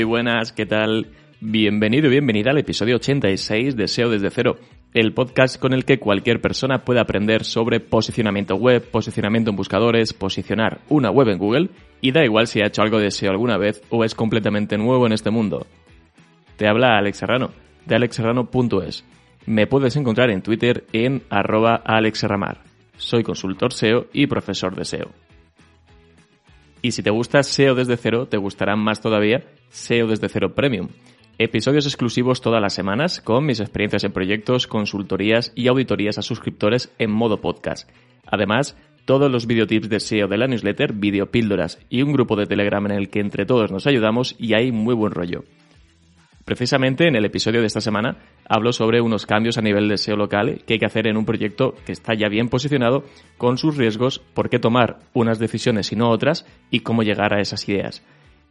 Muy buenas, ¿qué tal? Bienvenido y bienvenida al episodio 86 de SEO desde cero, el podcast con el que cualquier persona puede aprender sobre posicionamiento web, posicionamiento en buscadores, posicionar una web en Google y da igual si ha hecho algo de SEO alguna vez o es completamente nuevo en este mundo. Te habla Alex Serrano, de alexserrano.es. Me puedes encontrar en Twitter en arroba. Soy consultor SEO y profesor de SEO. Y si te gusta SEO desde cero, te gustará más todavía SEO desde cero Premium. Episodios exclusivos todas las semanas con mis experiencias en proyectos, consultorías y auditorías a suscriptores en modo podcast. Además, todos los videotips de SEO de la newsletter, videopíldoras y un grupo de Telegram en el que entre todos nos ayudamos y hay muy buen rollo. Precisamente en el episodio de esta semana hablo sobre unos cambios a nivel de SEO local que hay que hacer en un proyecto que está ya bien posicionado con sus riesgos, por qué tomar unas decisiones y no otras y cómo llegar a esas ideas.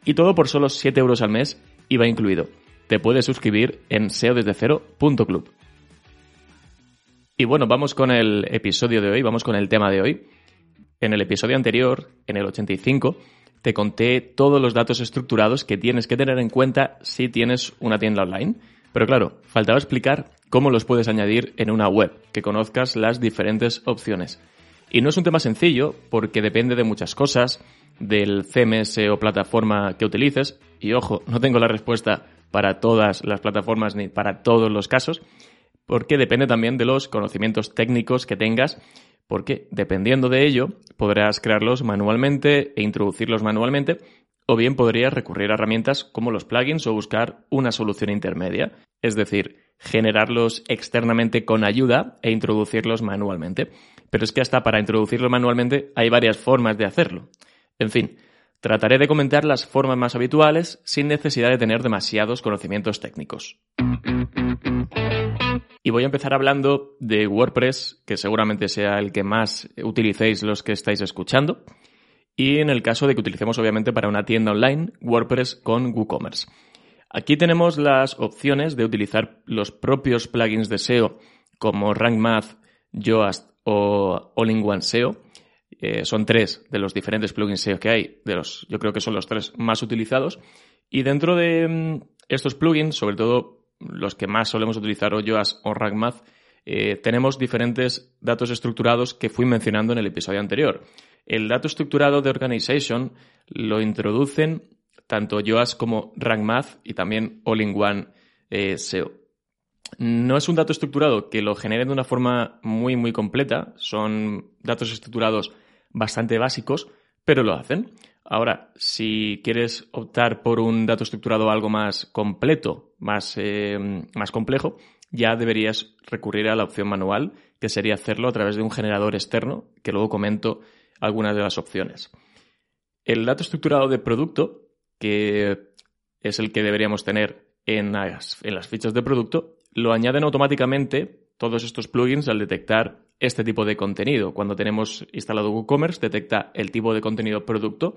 Y todo por solo 7 euros al mes, IVA incluido. Te puedes suscribir en seodesdecero.club. Y bueno, vamos con el episodio de hoy, vamos con el tema de hoy. En el episodio anterior, en el 85, te conté todos los datos estructurados que tienes que tener en cuenta si tienes una tienda online. Pero claro, faltaba explicar cómo los puedes añadir en una web, que conozcas las diferentes opciones. Y no es un tema sencillo porque depende de muchas cosas, del CMS o plataforma que utilices. Y ojo, no tengo la respuesta para todas las plataformas ni para todos los casos, porque depende también de los conocimientos técnicos que tengas porque dependiendo de ello podrás crearlos manualmente e introducirlos manualmente o bien podrías recurrir a herramientas como los plugins o buscar una solución intermedia, es decir, generarlos externamente con ayuda e introducirlos manualmente. Pero es que hasta para introducirlos manualmente hay varias formas de hacerlo. En fin, trataré de comentar las formas más habituales sin necesidad de tener demasiados conocimientos técnicos. Y voy a empezar hablando de WordPress, que seguramente sea el que más utilicéis los que estáis escuchando. Y en el caso de que utilicemos obviamente para una tienda online, WordPress con WooCommerce. Aquí tenemos las opciones de utilizar los propios plugins de SEO como Rank Math, Yoast o All-in-One SEO. Eh, son tres de los diferentes plugins SEO que hay, de los, yo creo que son los tres más utilizados. Y dentro de mm, estos plugins, sobre todo los que más solemos utilizar o Yoast o RankMath, eh, tenemos diferentes datos estructurados que fui mencionando en el episodio anterior. El dato estructurado de Organization lo introducen tanto Yoast como RankMath y también All-in-One eh, SEO. No es un dato estructurado que lo generen de una forma muy, muy completa. Son datos estructurados bastante básicos, pero lo hacen. Ahora, si quieres optar por un dato estructurado algo más completo, más, eh, más complejo, ya deberías recurrir a la opción manual, que sería hacerlo a través de un generador externo, que luego comento algunas de las opciones. El dato estructurado de producto, que es el que deberíamos tener en las, en las fichas de producto, lo añaden automáticamente todos estos plugins al detectar este tipo de contenido. Cuando tenemos instalado WooCommerce, detecta el tipo de contenido producto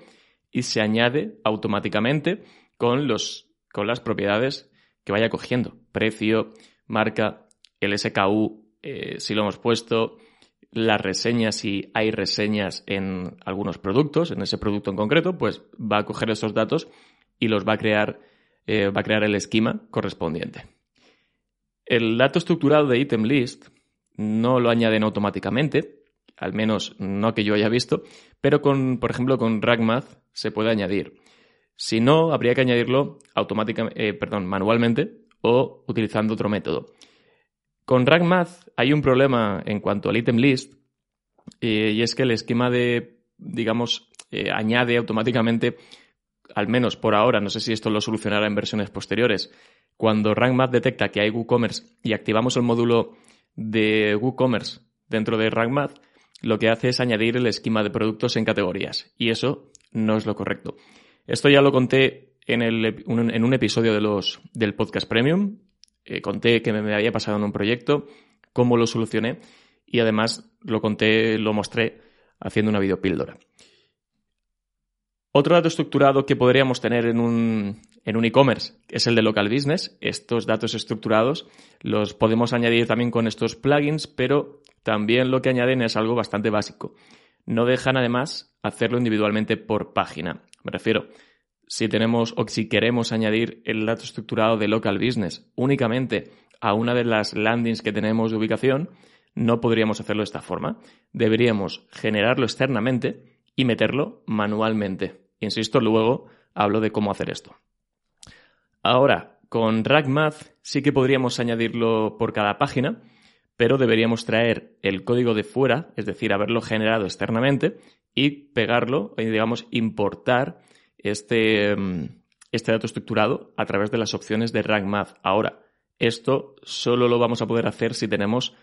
y se añade automáticamente con, los, con las propiedades que vaya cogiendo. Precio, marca, el SKU, eh, si lo hemos puesto, las reseñas, si hay reseñas en algunos productos, en ese producto en concreto, pues va a coger esos datos y los va a crear, eh, va a crear el esquema correspondiente. El dato estructurado de item list no lo añaden automáticamente, al menos no que yo haya visto, pero con, por ejemplo, con RankMath se puede añadir. Si no, habría que añadirlo automáticamente, eh, perdón, manualmente o utilizando otro método. Con RankMath hay un problema en cuanto al item list eh, y es que el esquema de, digamos, eh, añade automáticamente, al menos por ahora, no sé si esto lo solucionará en versiones posteriores, cuando RankMath detecta que hay WooCommerce y activamos el módulo de WooCommerce dentro de RankMath, lo que hace es añadir el esquema de productos en categorías. Y eso no es lo correcto. Esto ya lo conté en, en un episodio de los, del podcast Premium. Eh, conté que me había pasado en un proyecto, cómo lo solucioné y además lo conté, lo mostré haciendo una videopíldora. Otro dato estructurado que podríamos tener en un, en un e-commerce es el de local business. Estos datos estructurados los podemos añadir también con estos plugins, pero también lo que añaden es algo bastante básico. No dejan además hacerlo individualmente por página. Me refiero, si tenemos o si queremos añadir el dato estructurado de local business únicamente a una de las landings que tenemos de ubicación, no podríamos hacerlo de esta forma. Deberíamos generarlo externamente y meterlo manualmente. Insisto, luego hablo de cómo hacer esto. Ahora, con RackMath sí que podríamos añadirlo por cada página, pero deberíamos traer el código de fuera, es decir, haberlo generado externamente y pegarlo, y digamos, importar este, mm, este dato estructurado a través de las opciones de RankMath. Ahora, esto solo lo vamos a poder hacer si tenemos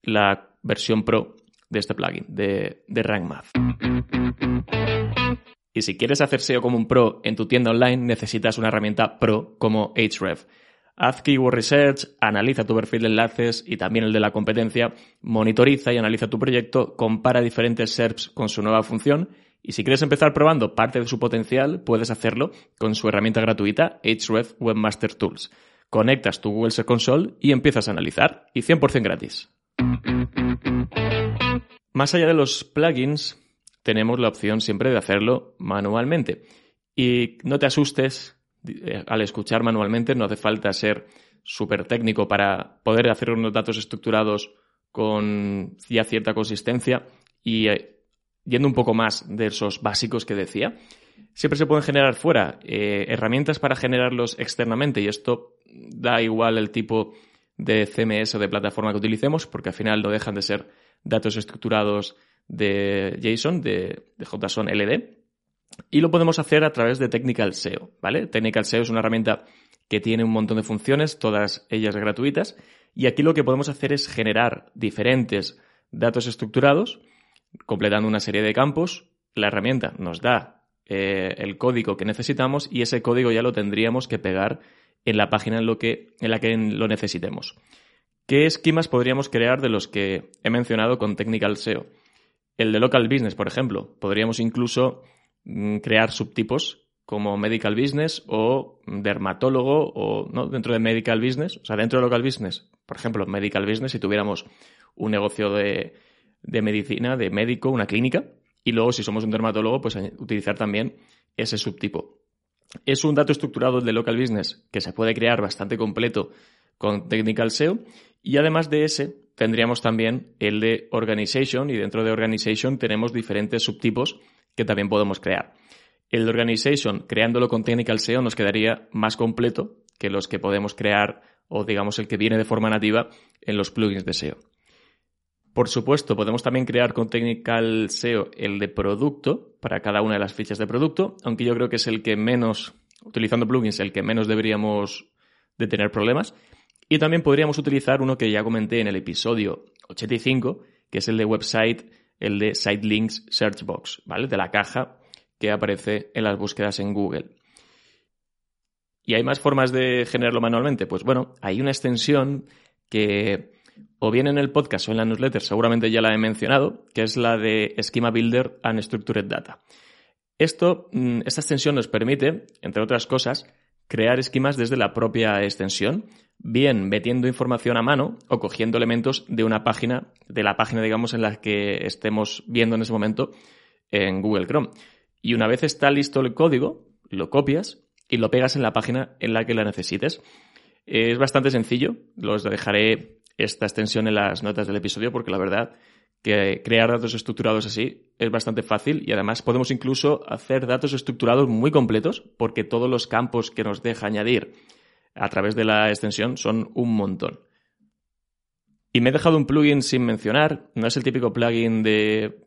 la versión Pro de este plugin, de, de RankMath. Y si quieres hacer SEO como un pro en tu tienda online, necesitas una herramienta pro como Ahrefs. Haz keyword research, analiza tu perfil de enlaces y también el de la competencia, monitoriza y analiza tu proyecto, compara diferentes SERPs con su nueva función y si quieres empezar probando parte de su potencial, puedes hacerlo con su herramienta gratuita Ahrefs Webmaster Tools. Conectas tu Google Search Console y empiezas a analizar, y 100% gratis. Más allá de los plugins, tenemos la opción siempre de hacerlo manualmente. Y no te asustes al escuchar manualmente, no hace falta ser súper técnico para poder hacer unos datos estructurados con ya cierta consistencia y eh, yendo un poco más de esos básicos que decía, siempre se pueden generar fuera eh, herramientas para generarlos externamente y esto da igual el tipo de CMS o de plataforma que utilicemos porque al final no dejan de ser datos estructurados de JSON, de, JSON LD, y lo podemos hacer a través de Technical SEO, ¿vale? Technical SEO es una herramienta que tiene un montón de funciones, todas ellas gratuitas, y aquí lo que podemos hacer es generar diferentes datos estructurados, completando una serie de campos. La herramienta nos da eh, el código que necesitamos y ese código ya lo tendríamos que pegar en la página en, lo que, en la que lo necesitemos. ¿Qué esquemas podríamos crear de los que he mencionado con Technical SEO? El de local business, por ejemplo. Podríamos incluso crear subtipos como medical business o dermatólogo o no dentro de medical business, o sea, dentro de local business, por ejemplo, medical business, si tuviéramos un negocio de, de medicina, de médico, una clínica, y luego si somos un dermatólogo, pues utilizar también ese subtipo. Es un dato estructurado de local business que se puede crear bastante completo con Technical SEO y además de ese tendríamos también el de Organization y dentro de Organization tenemos diferentes subtipos que también podemos crear. El Organization, creándolo con Technical SEO, nos quedaría más completo que los que podemos crear o digamos el que viene de forma nativa en los plugins de SEO. Por supuesto, podemos también crear con Technical SEO el de producto para cada una de las fichas de producto, aunque yo creo que es el que menos, utilizando plugins, el que menos deberíamos de tener problemas. Y también podríamos utilizar uno que ya comenté en el episodio 85, que es el de website, el de Sitelinks Search Box, ¿vale? De la caja que aparece en las búsquedas en Google. ¿Y hay más formas de generarlo manualmente? Pues bueno, hay una extensión que o bien en el podcast o en la newsletter seguramente ya la he mencionado, que es la de Schema Builder and Structured Data. Esto, mm, esta extensión nos permite, entre otras cosas, crear esquemas desde la propia extensión, bien metiendo información a mano o cogiendo elementos de una página, de la página, digamos, en la que estemos viendo en ese momento en Google Chrome. Y una vez está listo el código, lo copias y lo pegas en la página en la que la necesites. Es bastante sencillo, los dejaré esta extensión en las notas del episodio porque la verdad que crear datos estructurados así es bastante fácil y además podemos incluso hacer datos estructurados muy completos porque todos los campos que nos deja añadir a través de la extensión son un montón. Y me he dejado un plugin sin mencionar, no es el típico plugin de,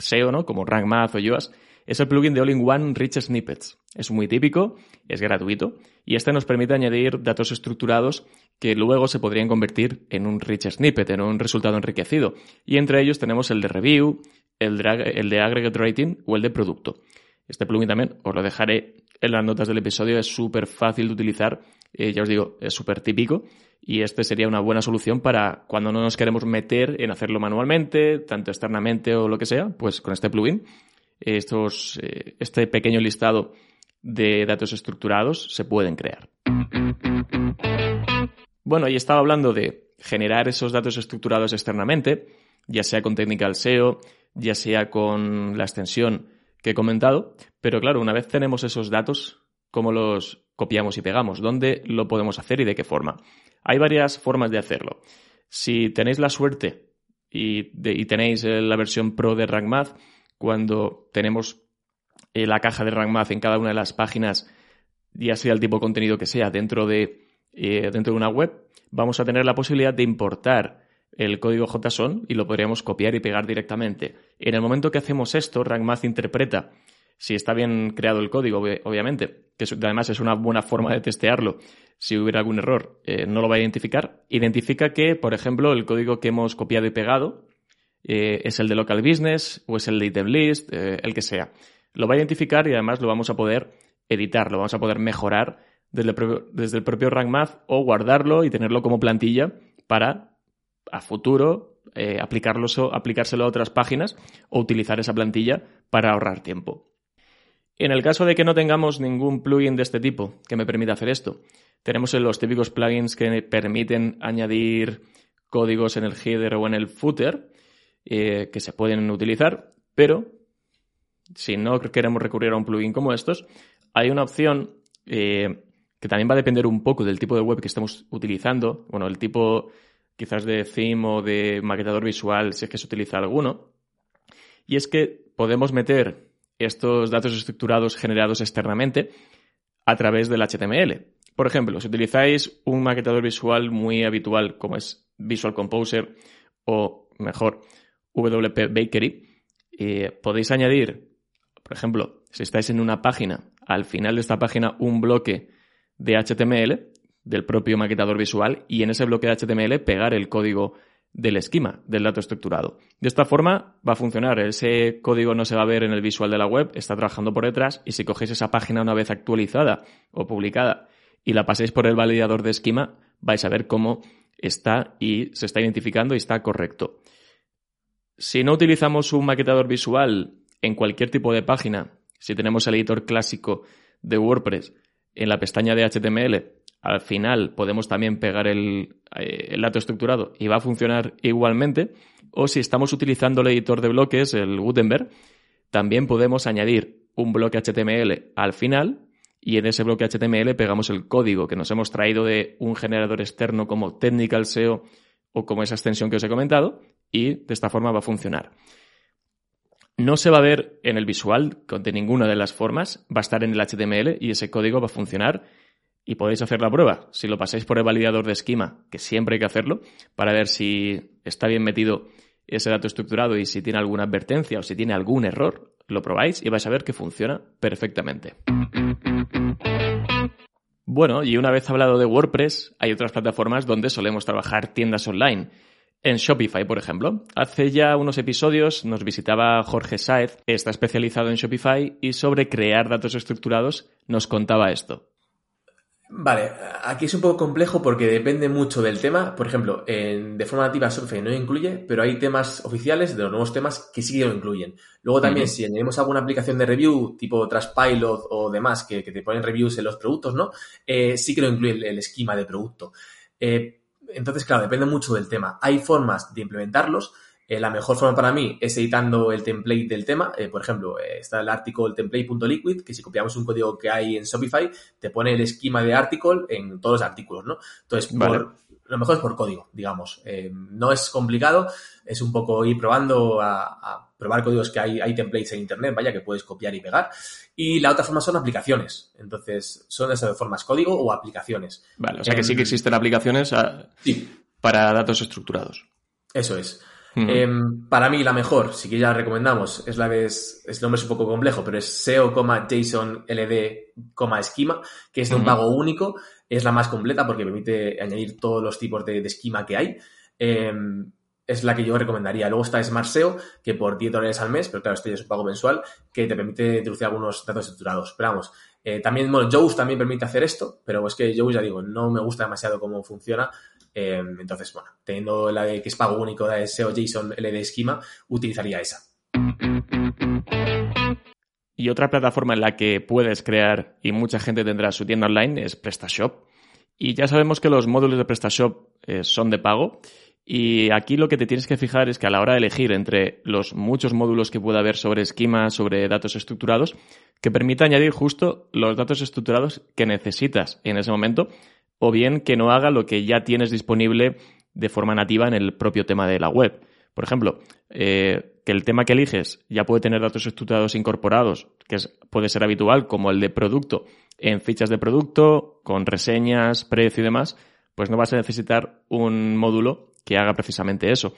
SEO, ¿no? Como RankMath o Yoast, es el plugin de All-in-One Rich Snippets. Es muy típico, es gratuito y este nos permite añadir datos estructurados que luego se podrían convertir en un rich snippet, en un resultado enriquecido. Y entre ellos tenemos el de review, el de, aggregate rating o el de producto. Este plugin también os lo dejaré en las notas del episodio, es súper fácil de utilizar, eh, ya os digo, es súper típico y este sería una buena solución para cuando no nos queremos meter en hacerlo manualmente, tanto externamente o lo que sea, pues con este plugin, estos, eh, este pequeño listado de datos estructurados se pueden crear. Bueno, y estaba hablando de generar esos datos estructurados externamente, ya sea con Technical SEO, ya sea con la extensión que he comentado, pero claro, una vez tenemos esos datos, ¿cómo los copiamos y pegamos? ¿Dónde lo podemos hacer y de qué forma? Hay varias formas de hacerlo. Si tenéis la suerte y, tenéis eh, la versión Pro de RankMath, cuando tenemos eh, la caja de RankMath en cada una de las páginas, ya sea el tipo de contenido que sea, dentro de, eh, dentro de una web, vamos a tener la posibilidad de importar el código JSON y lo podríamos copiar y pegar directamente. En el momento que hacemos esto, RankMath interpreta si está bien creado el código, obviamente, que además es una buena forma de testearlo. Si hubiera algún error, eh, no lo va a identificar. Identifica que, por ejemplo, el código que hemos copiado y pegado eh, es el de local business o es el de item list, eh, el que sea. Lo va a identificar y además lo vamos a poder editar, lo vamos a poder mejorar desde el propio, desde el propio RankMath o guardarlo y tenerlo como plantilla para a futuro eh, aplicárselo a otras páginas o utilizar esa plantilla para ahorrar tiempo. En el caso de que no tengamos ningún plugin de este tipo que me permita hacer esto, tenemos los típicos plugins que permiten añadir códigos en el header o en el footer eh, que se pueden utilizar, pero si no queremos recurrir a un plugin como estos, hay una opción eh, que también va a depender un poco del tipo de web que estemos utilizando, bueno, el tipo quizás de theme o de maquetador visual, si es que se utiliza alguno. Y es que podemos meter estos datos estructurados generados externamente a través del HTML. Por ejemplo, si utilizáis un maquetador visual muy habitual como es Visual Composer o mejor WP Bakery, eh, podéis añadir, por ejemplo, si estáis en una página, al final de esta página un bloque de HTML del propio maquetador visual y en ese bloque de HTML pegar el código del esquema del dato estructurado. De esta forma va a funcionar. Ese código no se va a ver en el visual de la web, está trabajando por detrás y si cogéis esa página una vez actualizada o publicada y la paséis por el validador de esquema, vais a ver cómo está y se está identificando y está correcto. Si no utilizamos un maquetador visual en cualquier tipo de página, si tenemos el editor clásico de WordPress en la pestaña de HTML al final podemos también pegar eh, el, dato estructurado y va a funcionar igualmente. O si estamos utilizando el editor de bloques, el Gutenberg, también podemos añadir un bloque HTML al final y en ese bloque HTML pegamos el código que nos hemos traído de un generador externo como Technical SEO o como esa extensión que os he comentado y de esta forma va a funcionar. No se va a ver en el visual de ninguna de las formas, va a estar en el HTML y ese código va a funcionar y podéis hacer la prueba. Si lo pasáis por el validador de esquema, que siempre hay que hacerlo, para ver si está bien metido ese dato estructurado y si tiene alguna advertencia o si tiene algún error, lo probáis y vais a ver que funciona perfectamente. Bueno, y una vez hablado de WordPress, hay otras plataformas donde solemos trabajar tiendas online. En Shopify, por ejemplo. Hace ya unos episodios nos visitaba Jorge Saez, está especializado en Shopify y sobre crear datos estructurados nos contaba esto. Vale, aquí es un poco complejo porque depende mucho del tema. Por ejemplo, en, de forma nativa Shopify no incluye, pero hay temas oficiales de los nuevos temas que sí que lo incluyen. Luego también, si añadimos alguna aplicación de review, tipo Trustpilot o demás, que, te ponen reviews en los productos, ¿no? Eh, sí que lo incluye el, esquema de producto. Eh, entonces, claro, depende mucho del tema. Hay formas de implementarlos eh, la mejor forma para mí es editando el template del tema. Eh, por ejemplo, eh, está el article template.liquid, que si copiamos un código que hay en Shopify, te pone el esquema de article en todos los artículos, ¿no? Entonces, lo mejor es por código, digamos. no es complicado, es un poco ir probando a, probar códigos que hay, hay templates en Internet, vaya, que puedes copiar y pegar. Y la otra forma son aplicaciones. Entonces, son esas formas, código o aplicaciones. Vale, o sea que sí que em, existen aplicaciones ah, para datos estructurados. Eso es. Em, para mí la mejor, si que ya la recomendamos, es la que es, el nombre es un poco complejo, pero es SEO, JSON, LD, esquema, que es de un pago único, es la más completa porque permite añadir todos los tipos de, esquema que hay. Em, es la que yo recomendaría. Luego está Smart SEO, que por 10 dólares al mes, pero claro, esto ya es un pago mensual, que te permite introducir algunos datos estructurados. Pero vamos, eh, también, bueno, Joe's también permite hacer esto, pero es que Joe's, ya digo, no me gusta demasiado cómo funciona. Em, entonces, bueno, teniendo la de que es pago único de SEO JSON LD esquema, utilizaría esa. Y otra plataforma en la que puedes crear y mucha gente tendrá su tienda online es PrestaShop. Y ya sabemos que los módulos de PrestaShop eh, son de pago Y aquí lo que te tienes que fijar es que a la hora de elegir entre los muchos módulos que pueda haber sobre esquema, sobre datos estructurados, que permita añadir justo los datos estructurados que necesitas en ese momento, o bien que no haga lo que ya tienes disponible de forma nativa en el propio tema de la web. Por ejemplo, eh, que el tema que eliges ya puede tener datos estructurados incorporados, que puede ser habitual, como el de producto, en fichas de producto, con reseñas, precio y demás, pues no vas a necesitar un módulo que haga precisamente eso.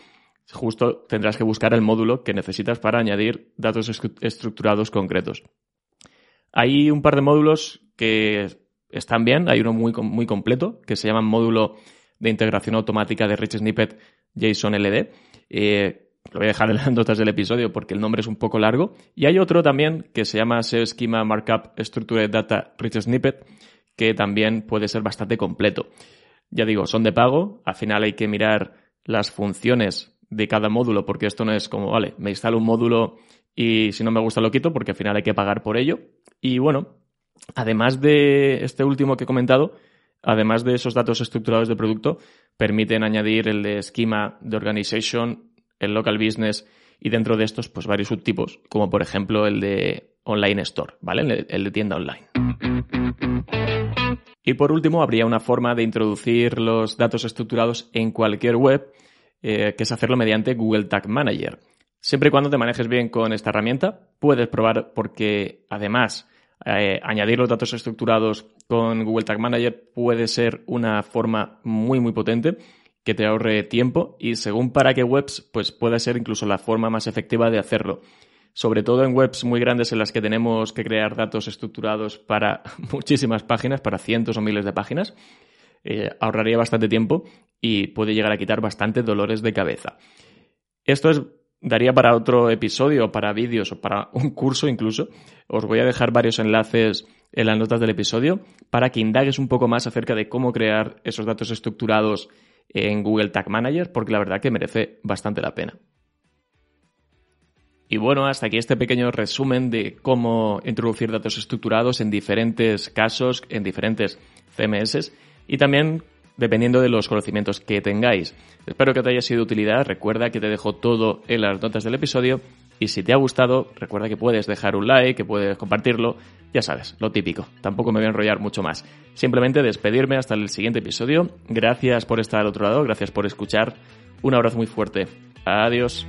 Justo tendrás que buscar el módulo que necesitas para añadir datos estructurados concretos. Hay un par de módulos que están bien, hay uno muy, muy completo que se llama módulo de integración automática de Rich Snippet JSON LD. Eh, lo voy a dejar en las notas del episodio porque el nombre es un poco largo. Y hay otro también que se llama SEO Schema Markup Structured Data Rich Snippet, que también puede ser bastante completo. Ya digo, son de pago. Al final hay que mirar las funciones de cada módulo, porque esto no es como, vale, me instalo un módulo y si no me gusta lo quito, porque al final hay que pagar por ello. Y bueno, además de este último que he comentado, además de esos datos estructurados de producto, permiten añadir el de esquema de organization, el local business y dentro de estos, pues varios subtipos, como por ejemplo el de online store, ¿vale? El de tienda online. Y por último, habría una forma de introducir los datos estructurados en cualquier web, eh, que es hacerlo mediante Google Tag Manager. Siempre y cuando te manejes bien con esta herramienta, puedes probar porque además eh, añadir los datos estructurados con Google Tag Manager puede ser una forma muy muy potente que te ahorre tiempo y según para qué webs, pues puede ser incluso la forma más efectiva de hacerlo sobre todo en webs muy grandes en las que tenemos que crear datos estructurados para muchísimas páginas, para cientos o miles de páginas, eh, ahorraría bastante tiempo y puede llegar a quitar bastante dolores de cabeza. Esto es, daría para otro episodio, para vídeos o para un curso incluso. Os voy a dejar varios enlaces en las notas del episodio para que indagues un poco más acerca de cómo crear esos datos estructurados en Google Tag Manager, porque la verdad que merece bastante la pena. Y bueno, hasta aquí este pequeño resumen de cómo introducir datos estructurados en diferentes casos, en diferentes CMS y también dependiendo de los conocimientos que tengáis. Espero que te haya sido de utilidad. Recuerda que te dejo todo en las notas del episodio. Y si te ha gustado, recuerda que puedes dejar un like, que puedes compartirlo. Ya sabes, lo típico. Tampoco me voy a enrollar mucho más. Simplemente despedirme hasta el siguiente episodio. Gracias por estar al otro lado, gracias por escuchar. Un abrazo muy fuerte. Adiós.